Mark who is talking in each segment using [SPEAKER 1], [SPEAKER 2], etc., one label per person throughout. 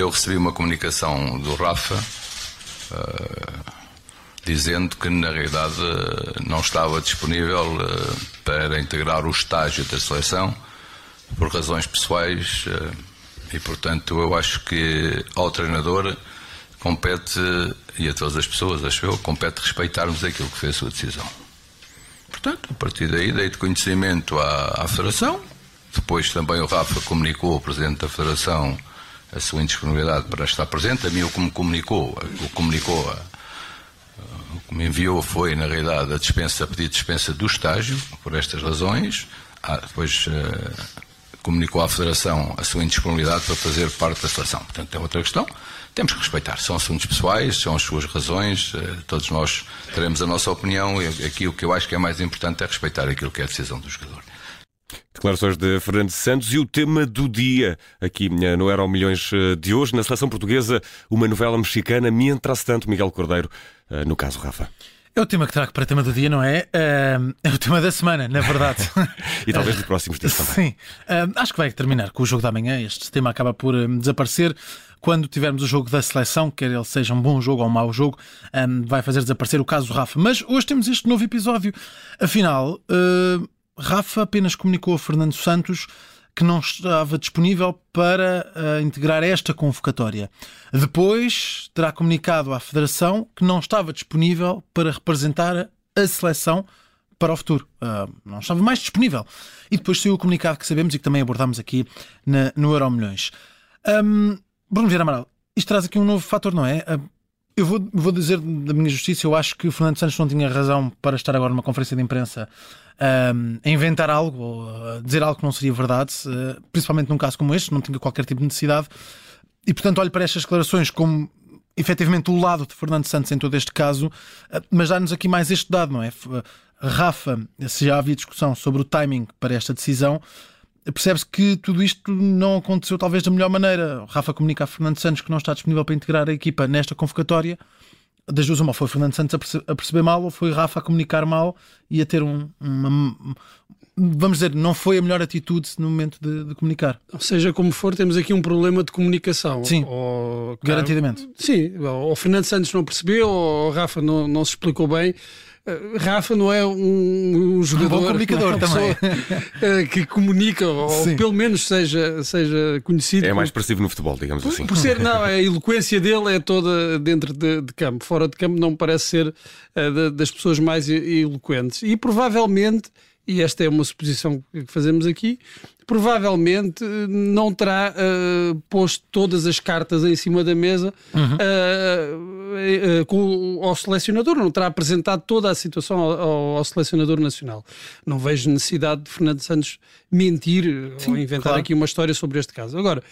[SPEAKER 1] eu recebi uma comunicação do Rafa uh, dizendo que na realidade não estava disponível uh, para integrar o estágio da seleção por razões pessoais uh, e portanto eu acho que ao treinador compete e a todas as pessoas, acho eu, compete respeitarmos aquilo que foi a sua decisão. Portanto, a partir daí dei de conhecimento à, à Federação, depois também o Rafa comunicou ao Presidente da Federação a sua indisponibilidade para estar presente. A mim o que me comunicou, o comunicou, o que me enviou foi, na realidade, a dispensa, a pedir dispensa do estágio, por estas razões. Ah, depois uh, comunicou à Federação a sua indisponibilidade para fazer parte da seleção. Portanto, é outra questão. Temos que respeitar. São assuntos pessoais, são as suas razões. Uh, todos nós teremos a nossa opinião. E aqui o que eu acho que é mais importante é respeitar aquilo que é a decisão do jogador.
[SPEAKER 2] Declarações de Fernando Santos e o tema do dia aqui eh, no Euro Milhões eh, de hoje, na seleção portuguesa, uma novela mexicana, me entrasse tanto Miguel Cordeiro, eh, no caso Rafa.
[SPEAKER 3] É o tema que trago para o tema do dia, não é? É o tema da semana, na verdade.
[SPEAKER 2] e talvez dos próximos dias também.
[SPEAKER 3] Sim. Acho que vai terminar com o jogo da manhã. Este tema acaba por desaparecer quando tivermos o jogo da seleção, quer ele seja um bom jogo ou um mau jogo, vai fazer desaparecer o caso Rafa. Mas hoje temos este novo episódio. Afinal. Rafa apenas comunicou a Fernando Santos que não estava disponível para uh, integrar esta convocatória. Depois terá comunicado à Federação que não estava disponível para representar a seleção para o futuro. Uh, não estava mais disponível. E depois saiu o comunicado que sabemos e que também abordámos aqui na, no Euro Milhões. Um, Bruno Vieira Amaral, isto traz aqui um novo fator, não é? Uh, eu vou, vou dizer da minha justiça, eu acho que o Fernando Santos não tinha razão para estar agora numa conferência de imprensa a inventar algo ou dizer algo que não seria verdade, principalmente num caso como este, não tinha qualquer tipo de necessidade. E portanto olho para estas declarações como efetivamente o lado de Fernando Santos em todo este caso, uh, mas dá-nos aqui mais este dado, não é? Rafa, se já havia discussão sobre o timing para esta decisão, percebe-se que tudo isto não aconteceu talvez da melhor maneira. O Rafa comunica a Fernando Santos que não está disponível para integrar a equipa nesta convocatória. Das duas, uma foi Fernando Santos a perceber mal ou foi Rafa a comunicar mal e a ter um, uma, vamos dizer, não foi a melhor atitude no momento de, de, comunicar.
[SPEAKER 4] Seja como for, temos aqui um problema de comunicação.
[SPEAKER 3] Sim, ou, garantidamente.
[SPEAKER 4] Sim, ou Fernando Santos não percebeu, ou Rafa não, não se explicou bem. Eh, Rafa não é um, um jogador, um
[SPEAKER 3] comunicador também.
[SPEAKER 4] Eh, que comunica, ou Sim. pelo menos seja, seja conhecido.
[SPEAKER 2] É mais parecido no futebol, digamos
[SPEAKER 4] por,
[SPEAKER 2] assim.
[SPEAKER 4] Por ser, não, a eloquência dele é toda dentro de, de campo. Fora de campo não parece ser uh, das pessoas mais eloquentes. E provavelmente e esta é uma suposição que fazemos aqui, provavelmente eh, não terá uh, posto todas as cartas em cima da mesa uhum. uh, uh, com, ao selecionador, não terá apresentado toda a situação ao, ao, selecionador nacional. Não vejo necessidade de Fernando Santos mentir Sim, ou inventar claro. aqui uma história sobre este caso. Agora,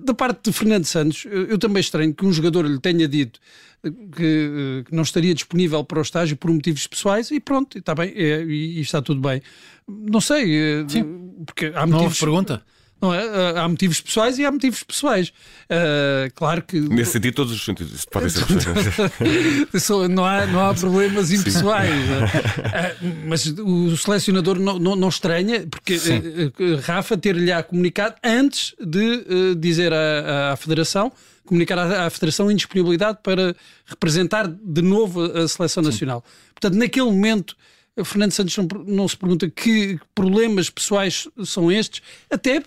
[SPEAKER 4] da parte de Fernando Santos, eu também estranho que um jogador lhe tenha dito que, que, não estaria disponível para o estágio por motivos pessoais e pronto, está bem, é, e, e, está tudo bem. Não sei,
[SPEAKER 3] eh, Sim. porque há motivos. Não pergunta.
[SPEAKER 4] Não é? Eh, há motivos pessoais e há motivos pessoais. Uh, claro que.
[SPEAKER 2] Nesse sentido, todos os sentidos podem ser
[SPEAKER 4] não, há, não há problemas impessoais. uh, mas o selecionador não, não, não estranha, porque uh, Rafa ter-lhe a comunicado antes de dizer à, à Federação comunicar à, à Federação indisponibilidade para representar de novo a, seleção nacional. Sim. Portanto, naquele momento, Fernando Santos não, não, se pergunta que problemas pessoais são estes, até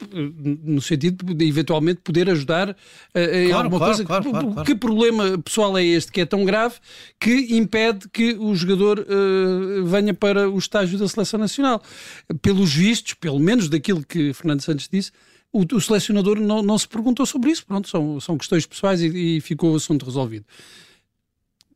[SPEAKER 4] no sentido de eventualmente poder ajudar uh, em claro, alguma claro, coisa. Claro, claro, que problema pessoal é este que é tão grave que impede que o jogador uh, venha para o estágio da seleção nacional? Pelos vistos, pelo menos daquilo que Fernando Santos disse, o, o selecionador não, não, se perguntou sobre isso. Pronto, são, são questões pessoais e, e ficou o assunto resolvido.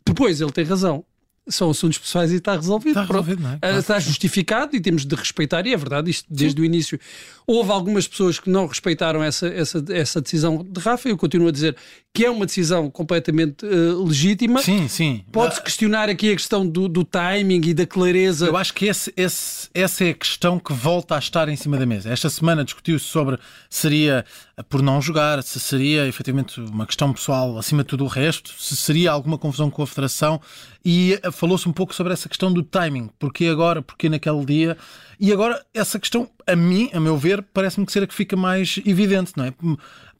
[SPEAKER 4] Depois ele tem razão são assuntos pessoais e está resolvido.
[SPEAKER 3] Está resolvido, não é? Claro.
[SPEAKER 4] Está justificado e temos de respeitar, e é verdade, isto desde Sim. o início. Houve algumas pessoas que não respeitaram essa, essa, essa decisão de Rafa, eu continuo a dizer que é uma decisão completamente uh, legítima.
[SPEAKER 3] Sim, sim.
[SPEAKER 4] Pode-se questionar aqui a questão do, do, timing e da clareza.
[SPEAKER 3] Eu acho que esse, esse, essa é a questão que volta a estar em cima da mesa. Esta semana discutiu-se sobre seria por não jogar, se seria efetivamente uma questão pessoal acima de tudo o resto, se seria alguma confusão com a Federação e eh, falou-se um pouco sobre essa questão do timing, porque agora, porque naquele dia. E agora, essa questão, a mim, a meu ver, parece-me que ser a que fica mais evidente, não é?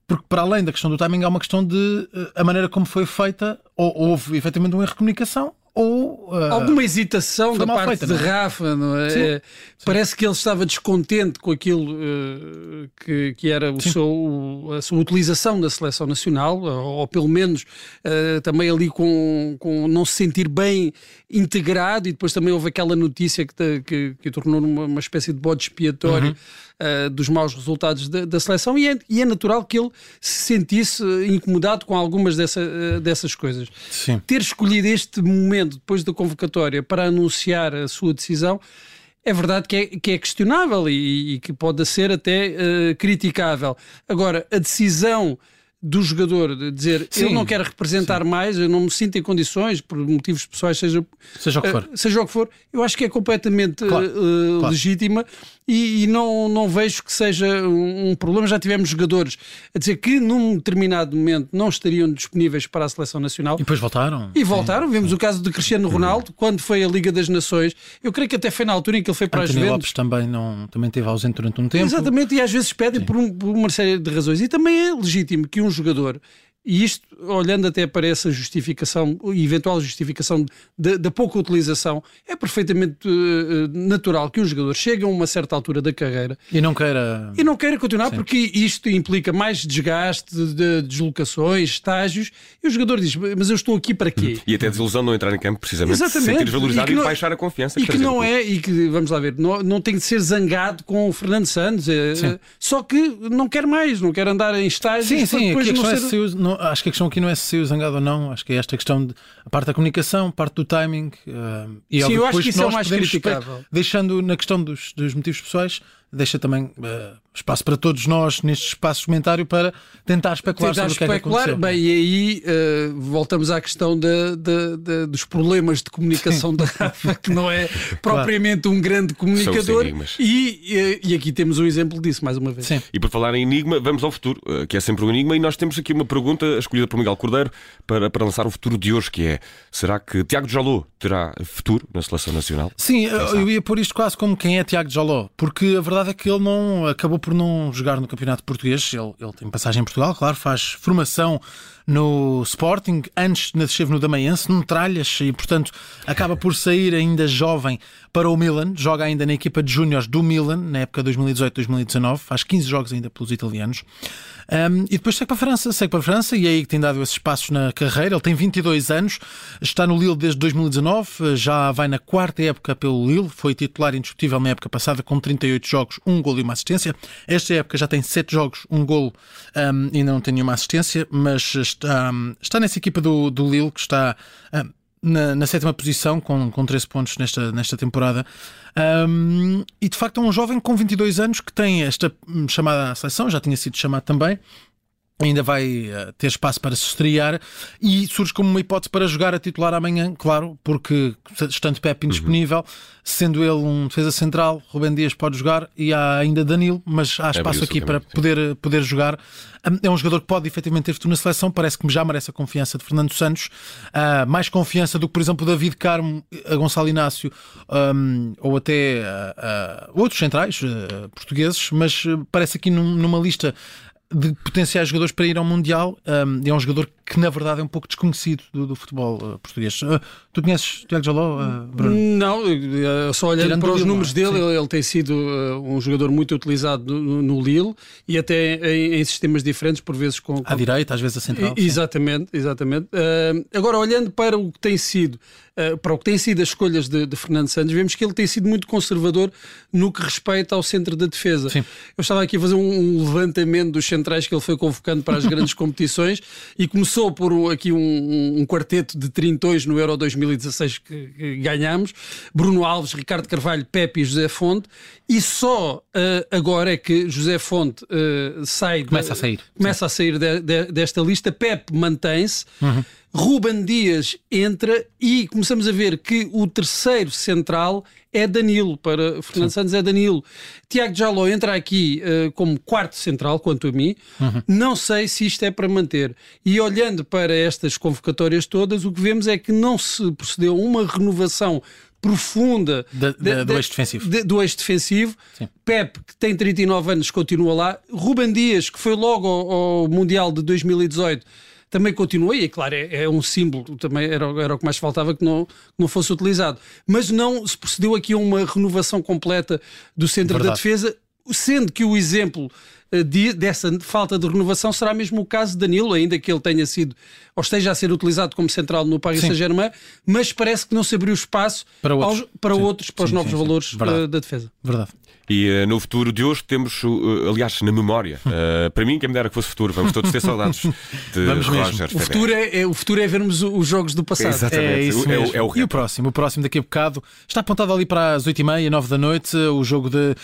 [SPEAKER 3] porque para além da questão do timing, há uma questão de a maneira como foi feita, ou houve efetivamente um erro de comunicação, ou
[SPEAKER 4] uh, alguma hesitação da parte feita, de? É? Rafa, não é? Sim, sim. Parece que ele estava descontente com aquilo uh, que, que era o seu, a sua utilização da seleção nacional, ou, ou pelo menos uh, também ali com, com não se sentir bem integrado, e depois também houve aquela notícia que, que, que o tornou uma, uma espécie de bode expiatório. Uhum. Uh, dos maus resultados da, da seleção e é, e é, natural que ele se sentisse incomodado com algumas dessa, uh, dessas coisas. Sim. Ter escolhido este momento depois da convocatória para anunciar a sua decisão é verdade que é, que é questionável e, e, que pode ser até uh, criticável. Agora, a decisão do jogador de dizer sim, eu não quero representar sim. mais, eu não me sinto em condições, por motivos pessoais, seja,
[SPEAKER 3] seja, o, que for.
[SPEAKER 4] Uh, seja o que for, eu acho que é completamente claro, uh, claro. legítima e, e, não, não vejo que seja um, um, problema. Já tivemos jogadores a dizer que num determinado momento não estariam disponíveis para a seleção nacional.
[SPEAKER 3] E depois voltaram.
[SPEAKER 4] E voltaram. Sim, Vemos o caso de Cristiano Ronaldo, quando foi a Liga das Nações. Eu creio que até foi na altura em que ele foi para
[SPEAKER 3] Anthony
[SPEAKER 4] as
[SPEAKER 3] Lopes também, não, também teve ausente durante um tempo.
[SPEAKER 4] Exatamente, e às vezes pedem por, um, por uma série de razões. E também é legítimo que um jogador e isto, olhando até para essa justificação, eventual justificação da pouca utilização, é perfeitamente uh, natural que um jogador chegue a uma certa altura da carreira
[SPEAKER 3] e não queira,
[SPEAKER 4] e não queira continuar, Sim. porque isto implica mais desgaste de deslocações, estágios, e o jogador diz: Mas eu estou aqui para quê?
[SPEAKER 2] E até desilusão não entrar em campo, precisamente, Exatamente. sentir valorizado e, e baixar a confiança.
[SPEAKER 4] E que, não é, e que, vamos lá ver, não, não tem de ser zangado com o Fernando Santos, é, só que não quer mais, não quer andar em estágios.
[SPEAKER 3] Sim, sim, depois não ser... não, acho que a questão aqui não é se saiu zangado ou não, acho que é esta questão de a parte da comunicação, parte do timing. Uh,
[SPEAKER 4] e Sim, eu acho que isso é o mais criticável.
[SPEAKER 3] Deixando na questão dos, dos motivos pessoais, deixa também uh, espaço para todos nós neste espaço comentário para tentar especular tentar sobre especular, o que é que aconteceu.
[SPEAKER 4] Bem, e aí uh, voltamos à questão de, de, de, dos problemas de comunicação da Rafa, que não é propriamente claro. um grande comunicador. E, e, aqui temos um exemplo disso, mais uma vez.
[SPEAKER 2] Sim. E por falar em enigma, vamos ao futuro, que é sempre um enigma, e nós temos aqui uma pergunta escolhida por Miguel Cordeiro para, para lançar o futuro de hoje, que é, será que Tiago Jalou terá futuro na Seleção Nacional?
[SPEAKER 3] Sim, eu ia pôr isto quase como quem é Tiago Jalou, porque a verdade verdade é que ele não acabou por não jogar no Campeonato Português. Ele, ele tem passagem em Portugal, claro, faz formação no Sporting, antes esteve no Damaense, no Tralhas, e portanto acaba por sair ainda jovem para o Milan, joga ainda na equipa de júniores do Milan, na época 2018-2019, faz 15 jogos ainda pelos italianos. Um, e depois segue para a França, segue para a França e é aí que tem dado esses passos na carreira. Ele tem 22 anos, está no Lille desde 2019, já vai na quarta época pelo Lille, foi titular indiscutível na época passada com 38 jogos, um gol e uma assistência. Esta época já tem 7 jogos, um gol um, e não tem nenhuma assistência, mas está, está nessa equipa do, do Lille que está um, na, na, sétima posição, com, com 13 pontos nesta, nesta temporada. Um, e de facto é um jovem com 22 anos que tem esta chamada seleção, já tinha sido chamado também, ainda vai uh, ter espaço para se estrear e surge como uma hipótese para jogar a titular amanhã, claro, porque estando Pepe indisponível, uhum. sendo ele um defesa central, Rubem Dias pode jogar e há ainda Danilo, mas há é espaço é aqui para poder, poder jogar. É um jogador que pode efetivamente ter futuro na seleção, parece que já merece a confiança de Fernando Santos, uh, mais confiança do que, por exemplo, David Carmo, a Gonçalo Inácio um, ou até uh, uh, outros centrais portugueses, mas parece aqui num, numa lista de potenciais jogadores para ir ao Mundial. Um, é um jogador que, na verdade, é um pouco desconhecido do, do futebol uh, português. Uh, tu conheces Tiago Jaló, uh, Bruno?
[SPEAKER 4] Não, só olhando Tirando para os números dele, ele, ele, tem sido um jogador muito utilizado no, no Lille e até em, em, sistemas diferentes, por vezes com. com...
[SPEAKER 3] À direita, às vezes a central.
[SPEAKER 4] Exatamente, sim. exatamente. Agora, olhando para o que tem sido para o que têm sido as escolhas de, de, Fernando Santos, vemos que ele tem sido muito conservador no que respeita ao centro da defesa. Sim. Eu estava aqui a fazer um levantamento dos centrais que ele foi convocando para as grandes competições e começou por aqui um, um quarteto de trintões no Euro 2016 que, que ganhámos, Bruno Alves, Ricardo Carvalho, Pepe e José Fonte, e só uh, agora é que José Fonte uh, sai
[SPEAKER 3] começa de, a sair,
[SPEAKER 4] começa a sair de, desta lista, Pepe mantém-se. Uhum. Ruben Dias entra e começamos a ver que o terceiro central é Danilo, para Fernando Sim. Santos é Danilo. Tiago Jaló entra aqui uh, como quarto central, quanto a mim. Uhum. Não sei se isto é para manter. E olhando para estas convocatórias todas, o que vemos é que não se procedeu a uma renovação profunda
[SPEAKER 3] da, da, do eixo defensivo.
[SPEAKER 4] De, do eixo defensivo. Pep, que tem 39 anos, continua lá. Ruben Dias, que foi logo ao, ao Mundial de 2018 também continua, e é claro, é, é, um símbolo, também era, era o que mais faltava que não, não fosse utilizado. Mas não se procedeu aqui a uma renovação completa do centro Verdade. da defesa, sendo que o exemplo de, dessa falta de renovação será mesmo o caso de Danilo, ainda que ele tenha sido ou esteja a ser utilizado como central no Paris Saint-Germain, mas parece que não se abriu espaço para outros, aos, para, outros, para os novos valores da, da defesa.
[SPEAKER 3] Verdade.
[SPEAKER 2] E uh, no futuro de hoje temos, uh, aliás, na memória, uh, para mim, quem me dera que fosse futuro, vamos todos ter saudades de vamos Roger
[SPEAKER 4] o futuro é, é, o futuro é vermos os jogos do passado.
[SPEAKER 3] Exatamente. É isso mesmo. É o, é o e o próximo? O próximo daqui a bocado está apontado ali para as 8h30, 9 da noite, o jogo de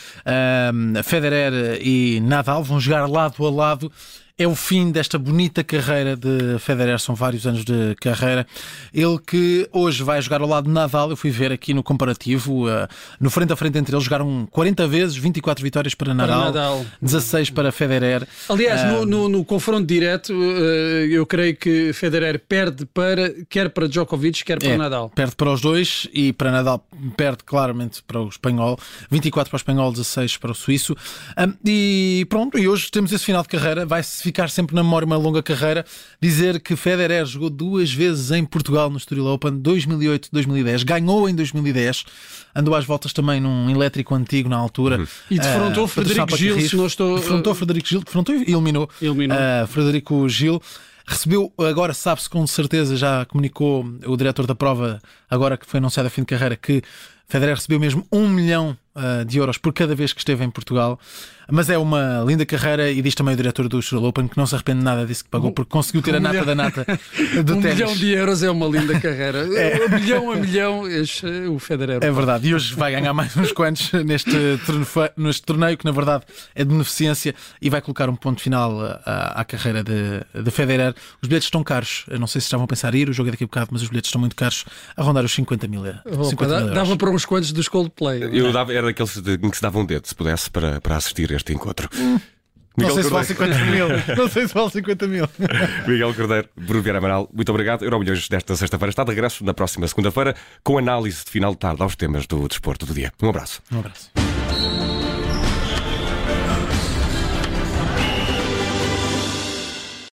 [SPEAKER 3] Federer e Nadal vão jogar lado a lado é o fim desta bonita carreira de Federer, são vários anos de carreira. Ele que hoje vai jogar ao lado de Nadal, eu fui ver aqui no comparativo, uh, no frente a frente entre eles, jogaram 40 vezes, 24 vitórias para Nadal, para Nadal. 16 para Federer.
[SPEAKER 4] Aliás, uh, no, no, no, confronto direto, uh, eu creio que Federer perde para, quer para Djokovic, quer para é, Nadal.
[SPEAKER 3] Perde para os dois e para Nadal perde claramente para o espanhol, 24 para o espanhol, 16 para o suíço. e pronto, e hoje temos esse final de carreira, vai-se ficar sempre na memória uma longa carreira, dizer que Federer jogou duas vezes em Portugal no Estoril Open, 2008 2010, ganhou em 2010, andou às voltas também num elétrico antigo na altura. Uhum.
[SPEAKER 4] E defrontou uh, Frederico Gil, se não estou...
[SPEAKER 3] Defrontou Frederico Gil, defrontou e eliminou, eliminou. Uh, Frederico Gil. Recebeu, agora sabe-se com certeza, já comunicou o diretor da prova, agora que foi anunciado a fim de carreira, que Federer recebeu mesmo um milhão uh, de euros por cada vez que esteve em Portugal. Mas é uma linda carreira e diz também o diretor do Australian Open que não se arrepende nada disso que pagou porque conseguiu ter um a nata milhão. da nata do
[SPEAKER 4] Um
[SPEAKER 3] ténis.
[SPEAKER 4] milhão de euros é uma linda carreira. É. Um milhão a milhão, este, o Federer.
[SPEAKER 3] É verdade. E hoje vai ganhar mais uns quantos neste, neste torneio que na verdade é de beneficência e vai colocar um ponto final à, à carreira de, de Federer. Os bilhetes estão caros. Eu não sei se estavam a pensar ir, o jogo é daqui a bocado, mas os bilhetes estão muito caros a rondar os 50 mil, 50
[SPEAKER 4] mil euros. Dava para uns quantos dos Coldplay.
[SPEAKER 2] Eu dava, era daqueles em que se dava um dedo, se pudesse, para, para assistir a este encontro.
[SPEAKER 3] Hum. Não sei se vale 50 mil. Não sei se vale 50 mil.
[SPEAKER 2] Miguel Cordeiro, Bruno Vieira Amaral, muito obrigado. Euromilhões desta sexta-feira está de regresso na próxima segunda-feira com análise de final de tarde aos temas do desporto do dia. Um abraço.
[SPEAKER 3] Um abraço.